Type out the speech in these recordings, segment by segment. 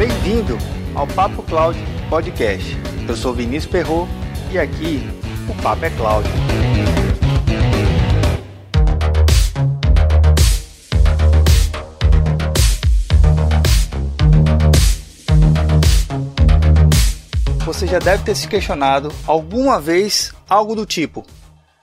Bem-vindo ao Papo Cloud Podcast. Eu sou Vinícius Perro e aqui o Papo é Cloud. Você já deve ter se questionado alguma vez algo do tipo: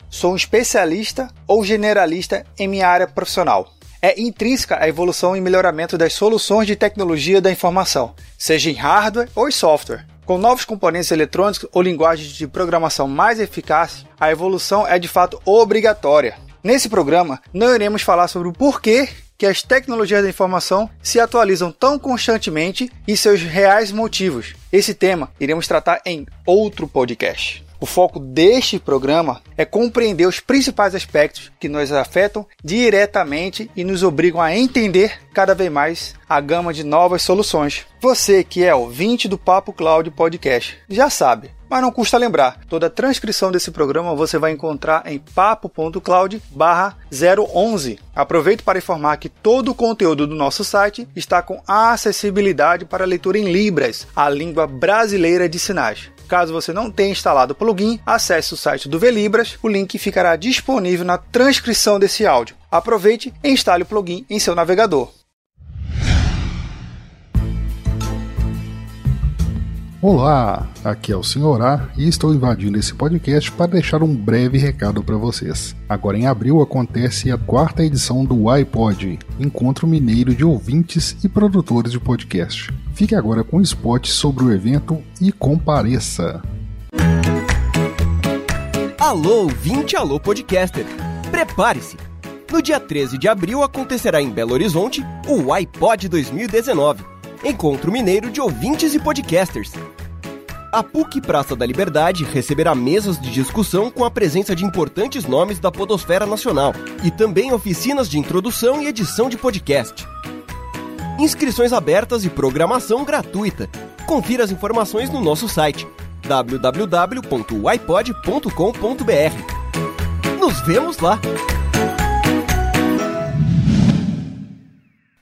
sou um especialista ou generalista em minha área profissional? É intrínseca à evolução e melhoramento das soluções de tecnologia da informação, seja em hardware ou em software. Com novos componentes eletrônicos ou linguagens de programação mais eficazes, a evolução é de fato obrigatória. Nesse programa, não iremos falar sobre o porquê que as tecnologias da informação se atualizam tão constantemente e seus reais motivos. Esse tema iremos tratar em outro podcast. O foco deste programa é compreender os principais aspectos que nos afetam diretamente e nos obrigam a entender cada vez mais a gama de novas soluções. Você que é ouvinte do Papo Cloud Podcast já sabe, mas não custa lembrar, toda a transcrição desse programa você vai encontrar em papo.cloud/011. Aproveito para informar que todo o conteúdo do nosso site está com acessibilidade para leitura em Libras, a língua brasileira de sinais. Caso você não tenha instalado o plugin, acesse o site do Velibras, o link ficará disponível na transcrição desse áudio. Aproveite e instale o plugin em seu navegador. Olá, aqui é o Senhor A e estou invadindo esse podcast para deixar um breve recado para vocês. Agora em abril acontece a quarta edição do iPod, Encontro Mineiro de Ouvintes e Produtores de Podcast. Fique agora com um spot sobre o evento e compareça. Alô, ouvinte, alô, podcaster. Prepare-se! No dia 13 de abril acontecerá em Belo Horizonte o iPod 2019 Encontro Mineiro de Ouvintes e Podcasters. A PUC Praça da Liberdade receberá mesas de discussão com a presença de importantes nomes da podosfera nacional e também oficinas de introdução e edição de podcast. Inscrições abertas e programação gratuita. Confira as informações no nosso site www.ipod.com.br. Nos vemos lá!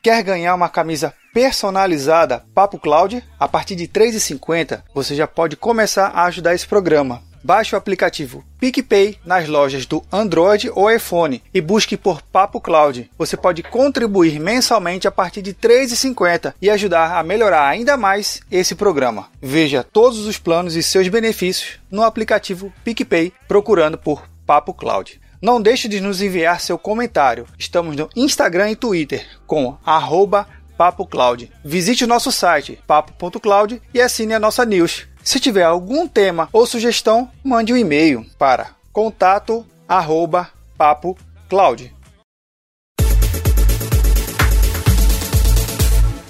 Quer ganhar uma camisa personalizada Papo Cloud? A partir de R$ 3,50 você já pode começar a ajudar esse programa. Baixe o aplicativo PicPay nas lojas do Android ou iPhone e busque por Papo Cloud. Você pode contribuir mensalmente a partir de R$ 3,50 e ajudar a melhorar ainda mais esse programa. Veja todos os planos e seus benefícios no aplicativo PicPay procurando por Papo Cloud. Não deixe de nos enviar seu comentário. Estamos no Instagram e Twitter com arroba Papo Cloud. Visite o nosso site papo.cloud e assine a nossa news. Se tiver algum tema ou sugestão, mande um e-mail para contato arroba papo cloud.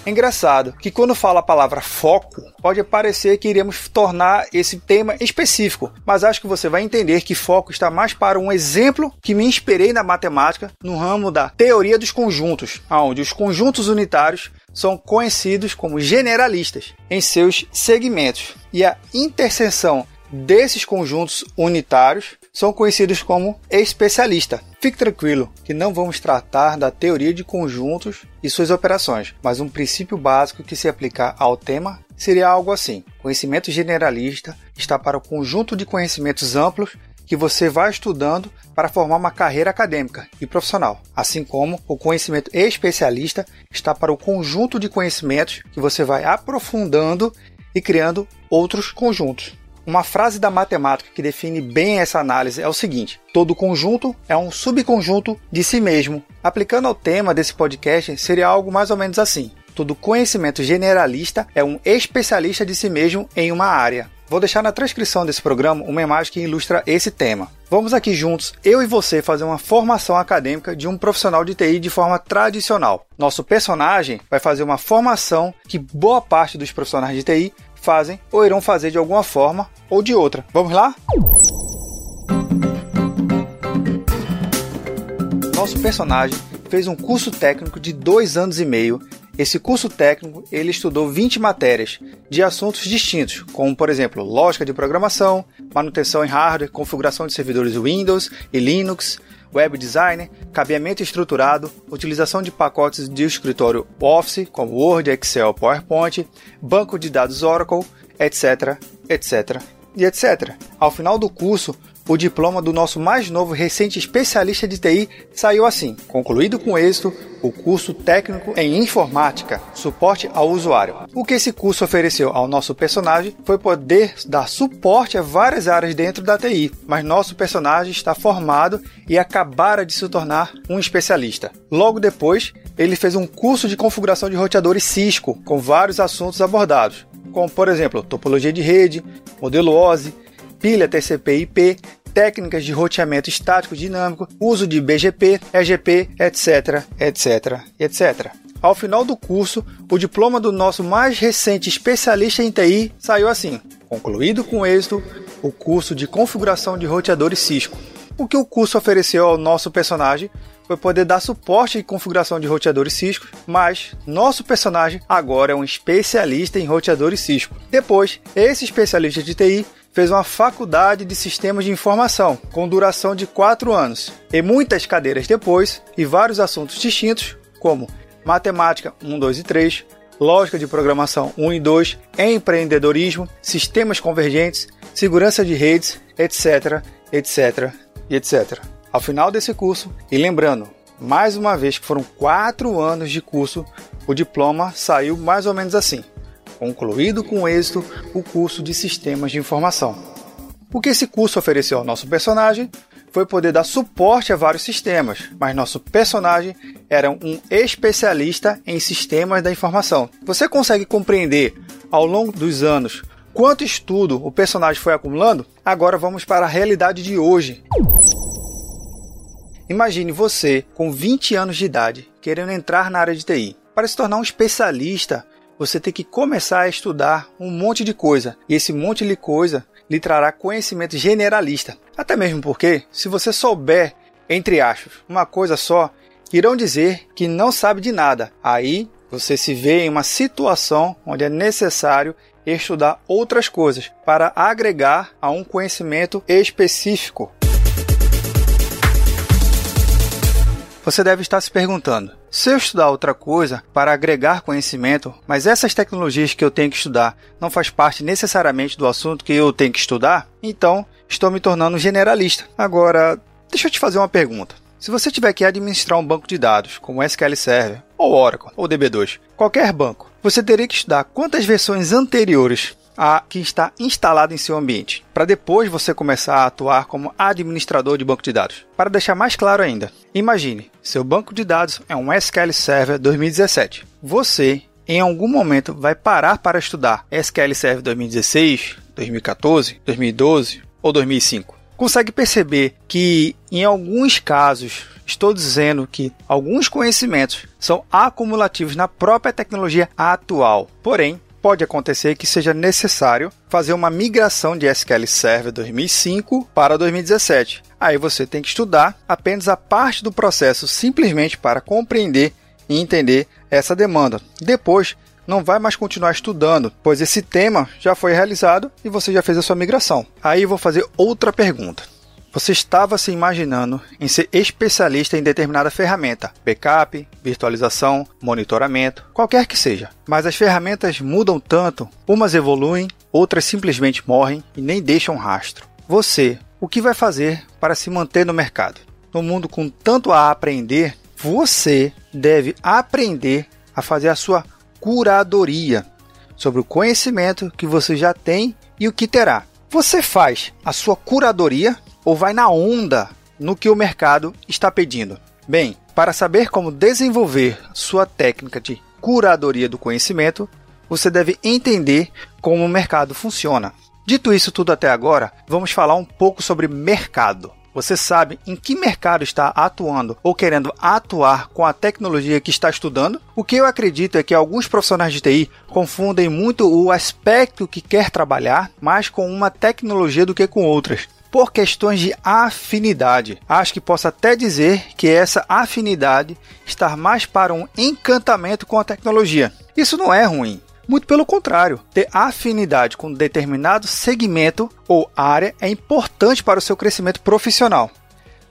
É engraçado que quando fala a palavra foco, pode parecer que iremos tornar esse tema específico, mas acho que você vai entender que foco está mais para um exemplo que me inspirei na matemática no ramo da teoria dos conjuntos, onde os conjuntos unitários são conhecidos como generalistas em seus segmentos e a interseção desses conjuntos unitários são conhecidos como especialista. Fique tranquilo que não vamos tratar da teoria de conjuntos e suas operações, mas um princípio básico que se aplicar ao tema seria algo assim: conhecimento generalista está para o conjunto de conhecimentos amplos que você vai estudando para formar uma carreira acadêmica e profissional, assim como o conhecimento especialista está para o conjunto de conhecimentos que você vai aprofundando e criando outros conjuntos. Uma frase da matemática que define bem essa análise é o seguinte: todo conjunto é um subconjunto de si mesmo. Aplicando ao tema desse podcast, seria algo mais ou menos assim: todo conhecimento generalista é um especialista de si mesmo em uma área. Vou deixar na transcrição desse programa uma imagem que ilustra esse tema. Vamos aqui juntos, eu e você, fazer uma formação acadêmica de um profissional de TI de forma tradicional. Nosso personagem vai fazer uma formação que boa parte dos profissionais de TI fazem ou irão fazer de alguma forma ou de outra. Vamos lá? Nosso personagem fez um curso técnico de dois anos e meio. Esse curso técnico ele estudou 20 matérias de assuntos distintos, como por exemplo lógica de programação, manutenção em hardware, configuração de servidores Windows e Linux, web design, cabeamento estruturado, utilização de pacotes de escritório Office, como Word, Excel, PowerPoint, banco de dados Oracle, etc, etc e etc. Ao final do curso, o diploma do nosso mais novo recente especialista de TI saiu assim: concluído com êxito o curso técnico em informática, suporte ao usuário. O que esse curso ofereceu ao nosso personagem foi poder dar suporte a várias áreas dentro da TI, mas nosso personagem está formado e acabara de se tornar um especialista. Logo depois, ele fez um curso de configuração de roteadores Cisco com vários assuntos abordados, como por exemplo, topologia de rede, modelo OSI, pilha TCP/IP, técnicas de roteamento estático dinâmico, uso de BGP, EGP, etc, etc, etc. Ao final do curso, o diploma do nosso mais recente especialista em TI saiu assim: concluído com êxito o curso de configuração de roteadores Cisco. O que o curso ofereceu ao nosso personagem foi poder dar suporte de configuração de roteadores Cisco, mas nosso personagem agora é um especialista em roteadores Cisco. Depois, esse especialista de TI fez uma faculdade de sistemas de informação, com duração de 4 anos, e muitas cadeiras depois, e vários assuntos distintos, como matemática 1, 2 e 3, lógica de programação 1 e 2, empreendedorismo, sistemas convergentes, segurança de redes, etc, etc e etc. Ao final desse curso, e lembrando, mais uma vez que foram 4 anos de curso, o diploma saiu mais ou menos assim concluído com êxito o curso de Sistemas de Informação. O que esse curso ofereceu ao nosso personagem foi poder dar suporte a vários sistemas, mas nosso personagem era um especialista em sistemas da informação. Você consegue compreender ao longo dos anos quanto estudo o personagem foi acumulando? Agora vamos para a realidade de hoje. Imagine você com 20 anos de idade querendo entrar na área de TI. Para se tornar um especialista você tem que começar a estudar um monte de coisa. E esse monte de coisa lhe trará conhecimento generalista. Até mesmo porque, se você souber, entre aspas, uma coisa só, irão dizer que não sabe de nada. Aí você se vê em uma situação onde é necessário estudar outras coisas para agregar a um conhecimento específico. Você deve estar se perguntando: se eu estudar outra coisa para agregar conhecimento, mas essas tecnologias que eu tenho que estudar não faz parte necessariamente do assunto que eu tenho que estudar, então estou me tornando generalista. Agora, deixa eu te fazer uma pergunta. Se você tiver que administrar um banco de dados, como SQL Server, ou Oracle, ou DB2, qualquer banco, você teria que estudar quantas versões anteriores a que está instalado em seu ambiente, para depois você começar a atuar como administrador de banco de dados. Para deixar mais claro ainda, imagine, seu banco de dados é um SQL Server 2017. Você, em algum momento, vai parar para estudar SQL Server 2016, 2014, 2012 ou 2005. Consegue perceber que, em alguns casos, estou dizendo que alguns conhecimentos são acumulativos na própria tecnologia atual. Porém, pode acontecer que seja necessário fazer uma migração de SQL Server 2005 para 2017. Aí você tem que estudar apenas a parte do processo simplesmente para compreender e entender essa demanda. Depois, não vai mais continuar estudando, pois esse tema já foi realizado e você já fez a sua migração. Aí vou fazer outra pergunta. Você estava se imaginando em ser especialista em determinada ferramenta, backup, virtualização, monitoramento, qualquer que seja. Mas as ferramentas mudam tanto, umas evoluem, outras simplesmente morrem e nem deixam rastro. Você, o que vai fazer para se manter no mercado? No mundo com tanto a aprender, você deve aprender a fazer a sua curadoria sobre o conhecimento que você já tem e o que terá. Você faz a sua curadoria ou vai na onda no que o mercado está pedindo? Bem, para saber como desenvolver sua técnica de curadoria do conhecimento, você deve entender como o mercado funciona. Dito isso tudo até agora, vamos falar um pouco sobre mercado. Você sabe em que mercado está atuando ou querendo atuar com a tecnologia que está estudando? O que eu acredito é que alguns profissionais de TI confundem muito o aspecto que quer trabalhar mais com uma tecnologia do que com outras por questões de afinidade. Acho que posso até dizer que essa afinidade está mais para um encantamento com a tecnologia. Isso não é ruim. Muito pelo contrário, ter afinidade com determinado segmento ou área é importante para o seu crescimento profissional.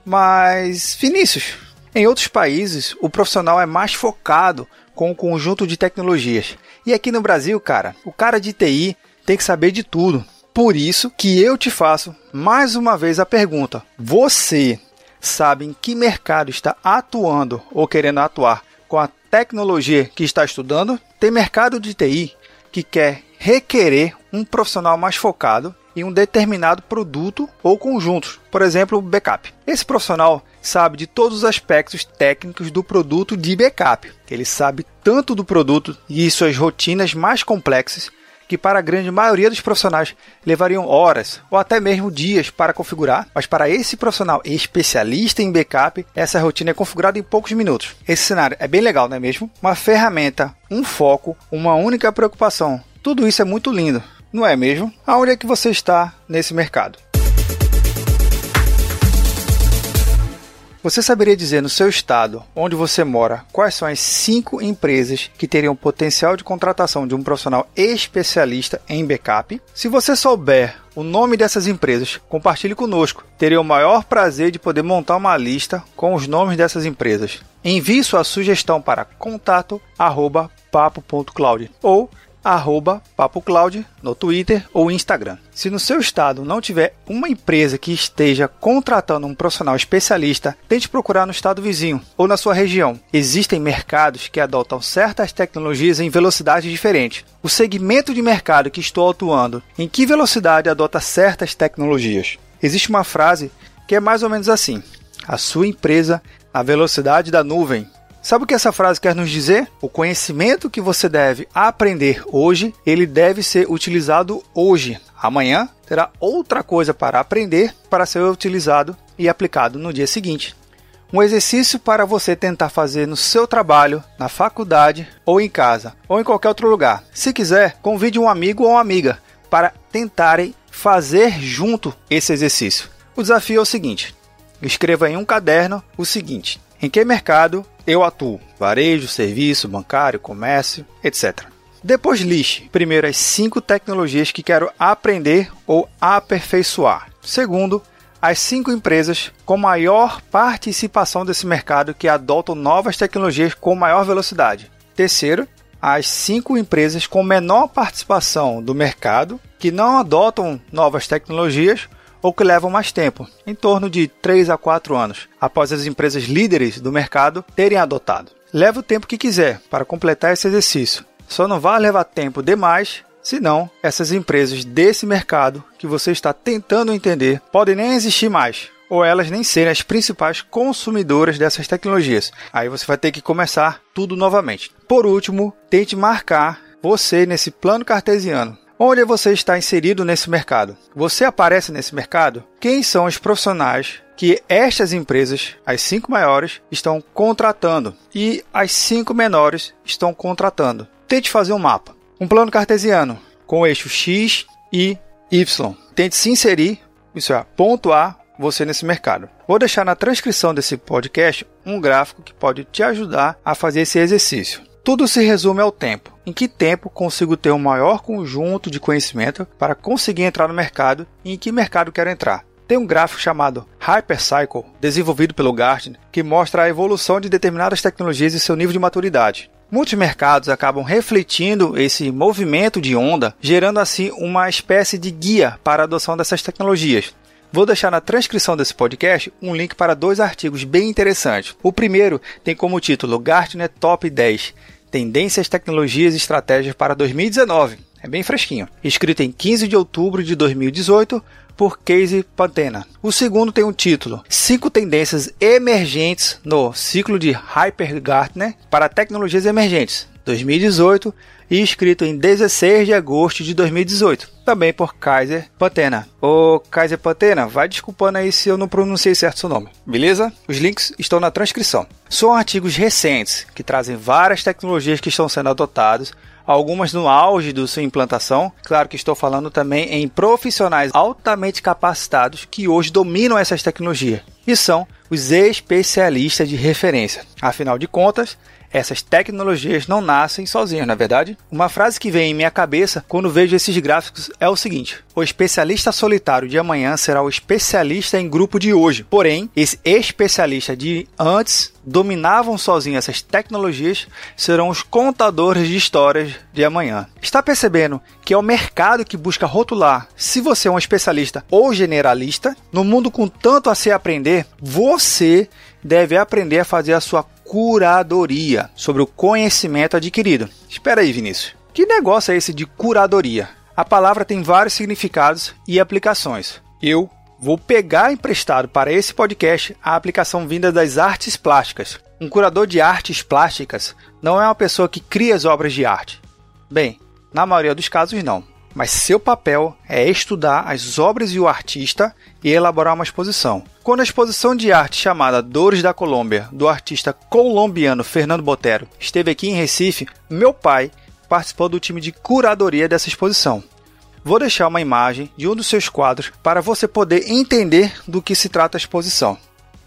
Mas, Vinícius, em outros países o profissional é mais focado com um conjunto de tecnologias. E aqui no Brasil, cara, o cara de TI tem que saber de tudo. Por isso que eu te faço mais uma vez a pergunta: você sabe em que mercado está atuando ou querendo atuar com a tecnologia que está estudando? Tem mercado de TI que quer requerer um profissional mais focado em um determinado produto ou conjunto, por exemplo, backup. Esse profissional sabe de todos os aspectos técnicos do produto de backup. Ele sabe tanto do produto e suas rotinas mais complexas que para a grande maioria dos profissionais levariam horas ou até mesmo dias para configurar, mas para esse profissional especialista em backup, essa rotina é configurada em poucos minutos. Esse cenário é bem legal, não é mesmo? Uma ferramenta, um foco, uma única preocupação. Tudo isso é muito lindo, não é mesmo? Aonde é que você está nesse mercado? Você saberia dizer no seu estado, onde você mora, quais são as cinco empresas que teriam potencial de contratação de um profissional especialista em backup? Se você souber o nome dessas empresas, compartilhe conosco. Teria o maior prazer de poder montar uma lista com os nomes dessas empresas. Envie sua sugestão para contato@papo.cloud ou arroba PapoCloud no Twitter ou Instagram. Se no seu estado não tiver uma empresa que esteja contratando um profissional especialista, tente procurar no estado vizinho ou na sua região. Existem mercados que adotam certas tecnologias em velocidades diferentes. O segmento de mercado que estou atuando, em que velocidade adota certas tecnologias? Existe uma frase que é mais ou menos assim: a sua empresa, a velocidade da nuvem, Sabe o que essa frase quer nos dizer? O conhecimento que você deve aprender hoje, ele deve ser utilizado hoje. Amanhã terá outra coisa para aprender para ser utilizado e aplicado no dia seguinte. Um exercício para você tentar fazer no seu trabalho, na faculdade ou em casa ou em qualquer outro lugar. Se quiser, convide um amigo ou uma amiga para tentarem fazer junto esse exercício. O desafio é o seguinte: escreva em um caderno o seguinte: em que mercado eu atuo? Varejo, serviço, bancário, comércio, etc. Depois liste primeiro as cinco tecnologias que quero aprender ou aperfeiçoar. Segundo, as cinco empresas com maior participação desse mercado que adotam novas tecnologias com maior velocidade. Terceiro, as cinco empresas com menor participação do mercado que não adotam novas tecnologias ou que levam mais tempo, em torno de 3 a 4 anos, após as empresas líderes do mercado terem adotado. Leve o tempo que quiser para completar esse exercício. Só não vai levar tempo demais, senão essas empresas desse mercado que você está tentando entender podem nem existir mais, ou elas nem serem as principais consumidoras dessas tecnologias. Aí você vai ter que começar tudo novamente. Por último, tente marcar você nesse plano cartesiano Onde você está inserido nesse mercado? Você aparece nesse mercado? Quem são os profissionais que estas empresas, as cinco maiores, estão contratando e as cinco menores estão contratando? Tente fazer um mapa, um plano cartesiano com eixo X e Y. Tente se inserir, isso é, pontuar você nesse mercado. Vou deixar na transcrição desse podcast um gráfico que pode te ajudar a fazer esse exercício. Tudo se resume ao tempo. Em que tempo consigo ter um maior conjunto de conhecimento para conseguir entrar no mercado e em que mercado quero entrar? Tem um gráfico chamado Hypercycle, desenvolvido pelo Gartner, que mostra a evolução de determinadas tecnologias e seu nível de maturidade. Muitos mercados acabam refletindo esse movimento de onda, gerando assim uma espécie de guia para a adoção dessas tecnologias. Vou deixar na transcrição desse podcast um link para dois artigos bem interessantes. O primeiro tem como título Gartner Top 10 Tendências, Tecnologias e Estratégias para 2019. É bem fresquinho. Escrito em 15 de outubro de 2018 por Casey Pantena. O segundo tem o título 5 tendências emergentes no ciclo de Hyper Gartner para tecnologias emergentes 2018 e escrito em 16 de agosto de 2018, também por Kaiser Pantena. Ô Kaiser Pantena, vai desculpando aí se eu não pronunciei certo seu nome, beleza? Os links estão na transcrição. São artigos recentes que trazem várias tecnologias que estão sendo adotadas algumas no auge de sua implantação. Claro que estou falando também em profissionais altamente capacitados que hoje dominam essas tecnologias e são os especialistas de referência. Afinal de contas, Essas tecnologias não nascem sozinhas, na é verdade? Uma frase que vem em minha cabeça quando vejo esses gráficos é o seguinte: o especialista solitário de amanhã será o especialista em grupo de hoje. Porém, esse especialista de antes dominavam sozinhos essas tecnologias serão os contadores de histórias de amanhã. Está percebendo que é o mercado que busca rotular se você é um especialista ou generalista? No mundo com tanto a se aprender, você deve aprender a fazer a sua curadoria sobre o conhecimento adquirido. Espera aí, Vinícius. Que negócio é esse de curadoria? A palavra tem vários significados e aplicações. Eu Vou pegar emprestado para esse podcast a aplicação vinda das artes plásticas. Um curador de artes plásticas não é uma pessoa que cria as obras de arte. Bem, na maioria dos casos não. Mas seu papel é estudar as obras e o artista e elaborar uma exposição. Quando a exposição de arte chamada Dores da Colômbia, do artista colombiano Fernando Botero, esteve aqui em Recife, meu pai participou do time de curadoria dessa exposição. Vou deixar uma imagem de um dos seus quadros para você poder entender do que se trata a exposição.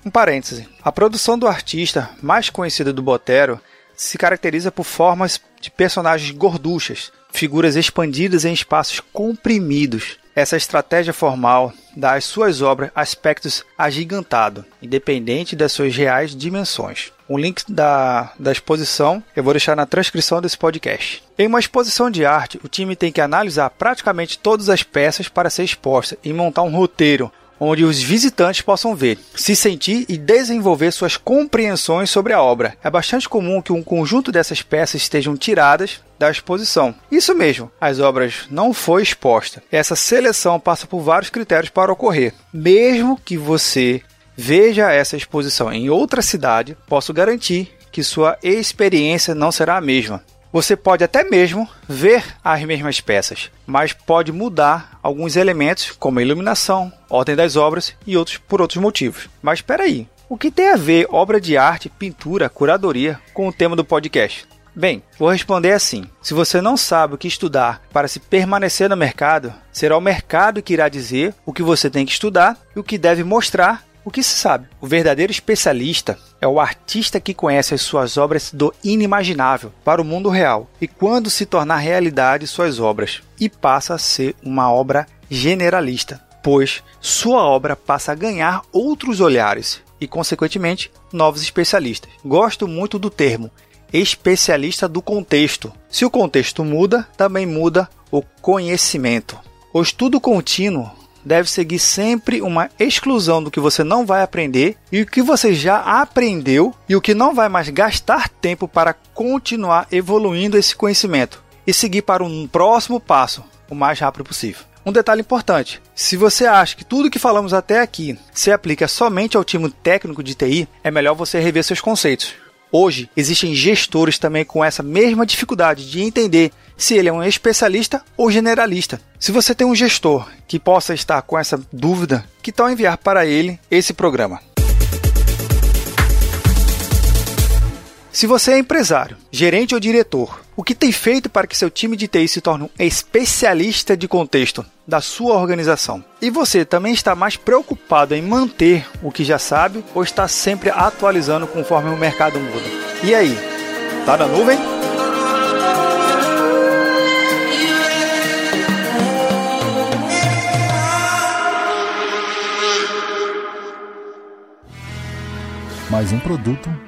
Um parêntese: a produção do artista mais conhecido do Botero se caracteriza por formas de personagens gorduchas, figuras expandidas em espaços comprimidos. Essa estratégia formal dá às suas obras aspectos agigantados, independente das suas reais dimensões. O link da, da exposição eu vou deixar na transcrição desse podcast. Em uma exposição de arte, o time tem que analisar praticamente todas as peças para ser exposta e montar um roteiro onde os visitantes possam ver, se sentir e desenvolver suas compreensões sobre a obra. É bastante comum que um conjunto dessas peças estejam tiradas da exposição. Isso mesmo, as obras não foi exposta. Essa seleção passa por vários critérios para ocorrer. Mesmo que você veja essa exposição em outra cidade, posso garantir que sua experiência não será a mesma. Você pode até mesmo ver as mesmas peças, mas pode mudar alguns elementos, como a iluminação, ordem das obras e outros por outros motivos. Mas espera aí, o que tem a ver obra de arte, pintura, curadoria com o tema do podcast? Bem, vou responder assim: se você não sabe o que estudar para se permanecer no mercado, será o mercado que irá dizer o que você tem que estudar e o que deve mostrar o que se sabe? O verdadeiro especialista é o artista que conhece as suas obras do inimaginável para o mundo real e quando se tornar realidade suas obras e passa a ser uma obra generalista, pois sua obra passa a ganhar outros olhares e, consequentemente, novos especialistas. Gosto muito do termo especialista do contexto. Se o contexto muda, também muda o conhecimento. O estudo contínuo deve seguir sempre uma exclusão do que você não vai aprender e o que você já aprendeu e o que não vai mais gastar tempo para continuar evoluindo esse conhecimento e seguir para um próximo passo o mais rápido possível. Um detalhe importante: se você acha que tudo que falamos até aqui se aplica somente ao time técnico de TI, é melhor você rever seus conceitos. Hoje existem gestores também com essa mesma dificuldade de entender se ele é um especialista ou generalista. Se você tem um gestor que possa estar com essa dúvida, que tal enviar para ele esse programa? Se você é empresário, gerente ou diretor, o que tem feito para que seu time de TI se torne um especialista de contexto da sua organização? E você também está mais preocupado em manter o que já sabe ou está sempre atualizando conforme o mercado muda? E aí, tá na nuvem? Mais um produto